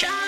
Yeah.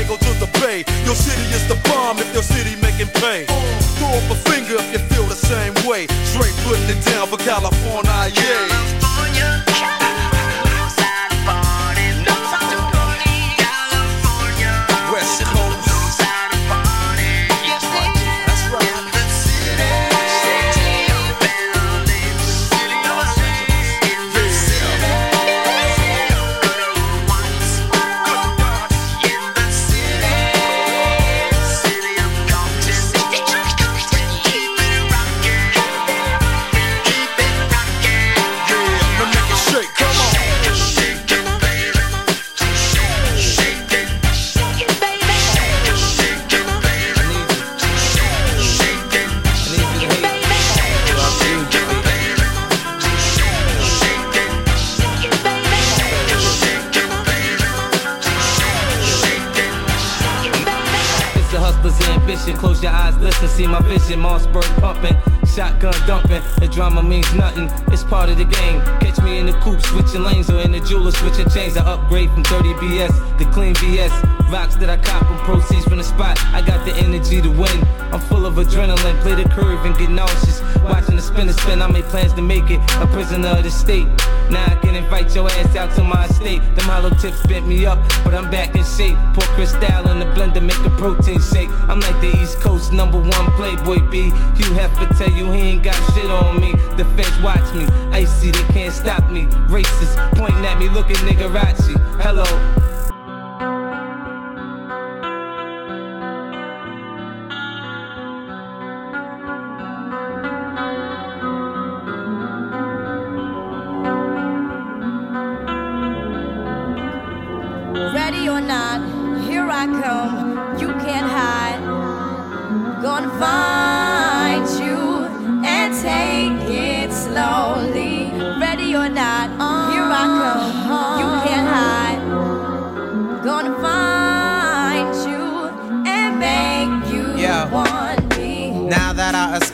Diego to the Bay. Your city is the bomb if your city making pain. Throw up a finger if you feel the same way. Straight putting it down for California, yeah. with switching lanes or in the jeweler switching chains. I upgrade from 30 BS to clean BS. Rocks that I cop from proceeds from the spot. I got the energy to win. I'm full of adrenaline, play the curve and get nauseous. Watching the spin and spin, I made plans to make it a prisoner of the state. Now I can invite your ass out to my estate. Them hollow tips bent me up, but I'm back in shape. Pour crystal in the blender, make a protein shake. I'm like the East Coast number one playboy B. Hugh Hefner tell you he ain't got shit on me. The feds watch me, icy, they can't stop me. Race pointing at me, looking niggerazzi. Hello. Ready or not, here I come. You can't hide. Gonna find you and take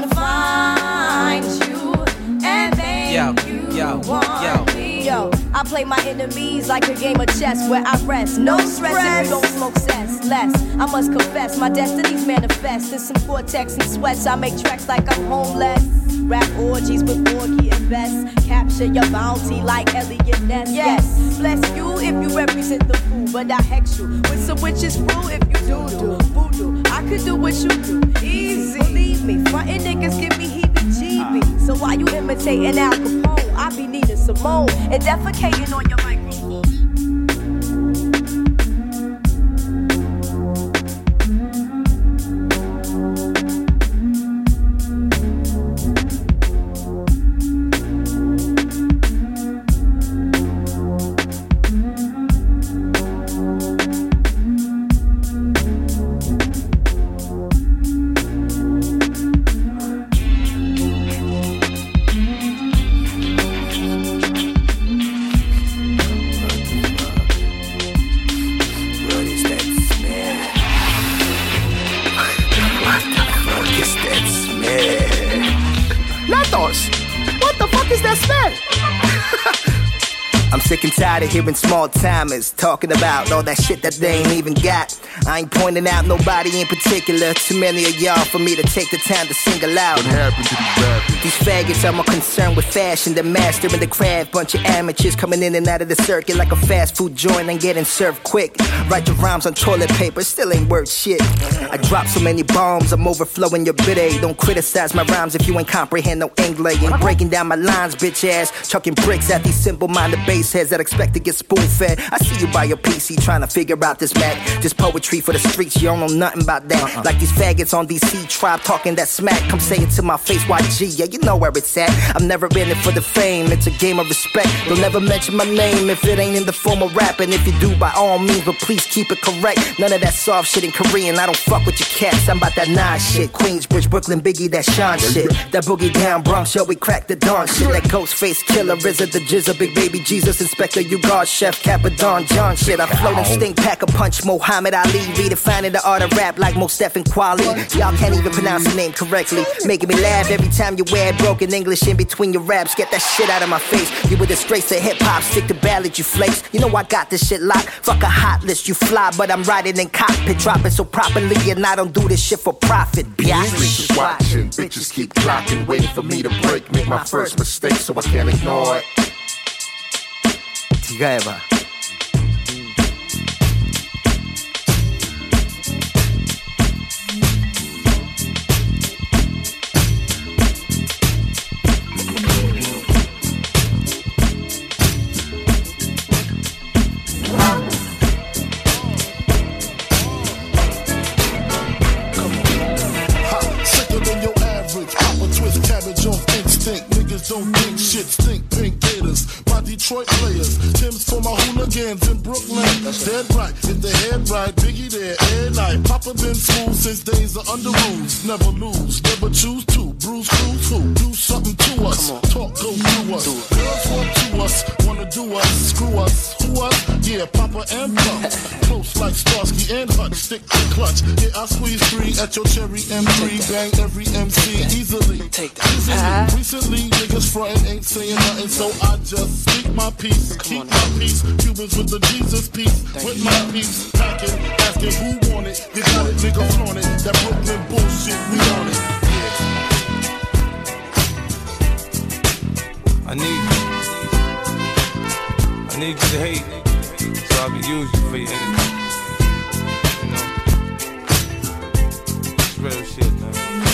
wanna find you and then yo, you yo, want yo. me. Yo, I play my enemies like a game of chess where I rest. No stress if you don't smoke cess. Less, I must confess, my destinies manifest. In some cortex and sweats, I make tracks like I'm homeless. Rap orgies with Porgy and Bess. Capture your bounty like Eliot Ness. Yes, bless you if you represent the but I hex you with some witches brew if you do do voodoo. I could do what you do, easy. Believe me, frontin' niggas give me heebie-jeebies. Uh. So why you imitating Al Capone? I be Nina Simone and defecating on your tired of hearing small timers talking about all that shit that they ain't even got. I ain't pointing out nobody in particular. Too many of y'all for me to take the time to single out. What happened to these rappers? These faggots are more concerned with fashion than mastering the craft. Bunch of amateurs coming in and out of the circuit like a fast food joint and getting served quick. Write your rhymes on toilet paper, still ain't worth shit. I drop so many bombs, I'm overflowing your bidet. Don't criticize my rhymes if you ain't comprehend no English. Ain't breaking down my lines, bitch ass. Chucking bricks at these simple minded bass heads that expect to get spoon fed. I see you by your PC trying to figure out this Mac. This poetry for the streets, you don't know nothing about that. Uh-uh. Like these faggots on DC tribe talking that smack. Come say it to my face, YG, yeah, you know where it's at. I'm never in it for the fame, it's a game of respect. Don't never mention my name if it ain't in the form of rapping. If you do, by all means, but please keep it correct. None of that soft shit in Korean, I don't fuck with your cats. I'm about that nine shit. Queensbridge, Brooklyn, Biggie, that Sean shit. That boogie down Bronx, yo, we crack the dawn shit. That Ghostface Killah, RZA, the GZA, Big Baby Jesus, Inspector, U-God, Chef, Capadon, John shit. I float and stink, pack a punch, Muhammad Ali, redefining the art of rap like Mos Def and Kweli. Y'all can't even pronounce the name correctly. Making me laugh every time you wear broken English in between your raps. Get that shit out of my face. You a disgrace to hip hop, stick to ballad, you flakes. You know I got this shit locked. Fuck a hot list, you fly, but I'm riding in cockpit, dropping so properly, and I don't do this shit for profit, bitch. Bitches watching, bitches keep clocking, waiting for me to break, make my first mistake, so I can't ignore it. 네가 해봐. my hooligans in Brooklyn. That's Dead right, if the head right, Biggie there, air night. Papa been smooth since days of under rules. Never lose, never choose to. Bruce Cruz who? Do something to us. Talk go through us. Girls want to us, wanna do us. Screw us, who us? Yeah, Papa and Pump. Close like Starsky and Hutch. Stick to clutch. Yeah, I squeeze three at your cherry M3. Bang every MC easily. Take that. Easily. Recently, niggas frontin' ain't saying nothing, so I just speak my peace. Keep on my peace. Cubans with the Jesus peace. with my peace. Packing, asking who want it. You got it, nigga flaunt it. That Brooklyn bullshit, we on it. I need you. I need you to hate, so I can use you for your energy. You know, it's real shit, man.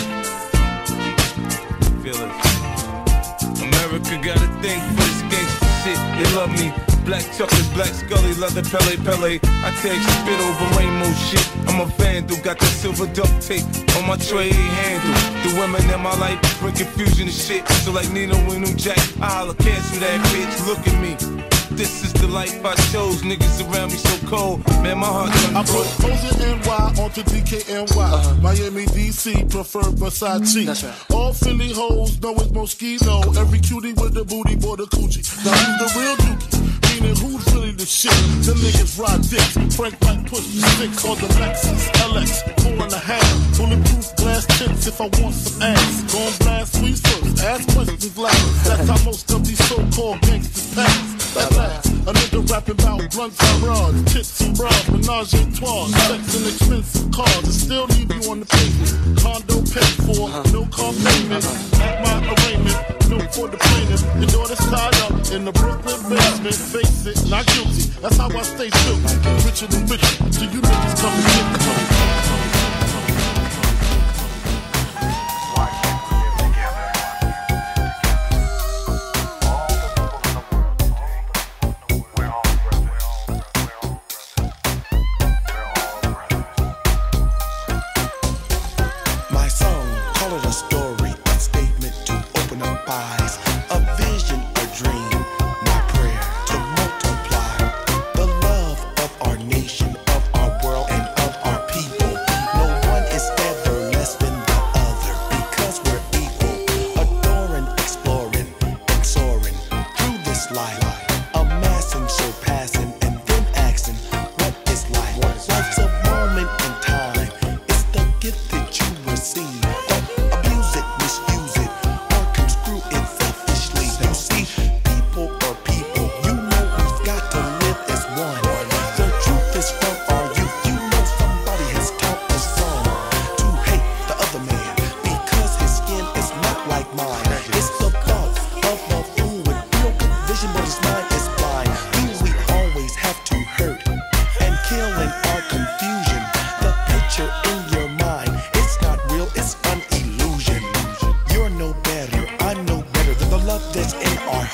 Black chocolate, black scully, leather Pelle Pelle. I take spit over rainbow shit. I'm a vandal, got that silver duct tape on my tray handle. The women in my life bring confusion to shit. So like Nino and New Jack, I holla, cancel that bitch. Look at me. This is the life I chose. Niggas around me so cold. Man, my heart done I put broke. Poser NY onto DKNY. Uh-huh. Miami, DC, prefer Versace. That's right. All Philly hoes know it's Moschino. Every cutie with the booty, boy, the coochie. Now who's the real dookie? Meaning who's really the shit? The niggas ride dicks. Frank White push six on the Lexus LX. Four and a half. Bulletproof glass tips if I want some ass. Gon' blast sweet first. Ask questions last. That's how most of these so-called gangsters pass. At last, a nigga rapping about blunts and rods, tits and bras, menage a trois, sex and expensive cars, and still leave you on the pavement. Condo paid for, no car payment. At my arraignment, for the plaintiff. Your daughter's tied up in the Brooklyn basement. Face it, not guilty. That's how I stay still. Richer than richer. So you niggas come and.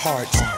hearts.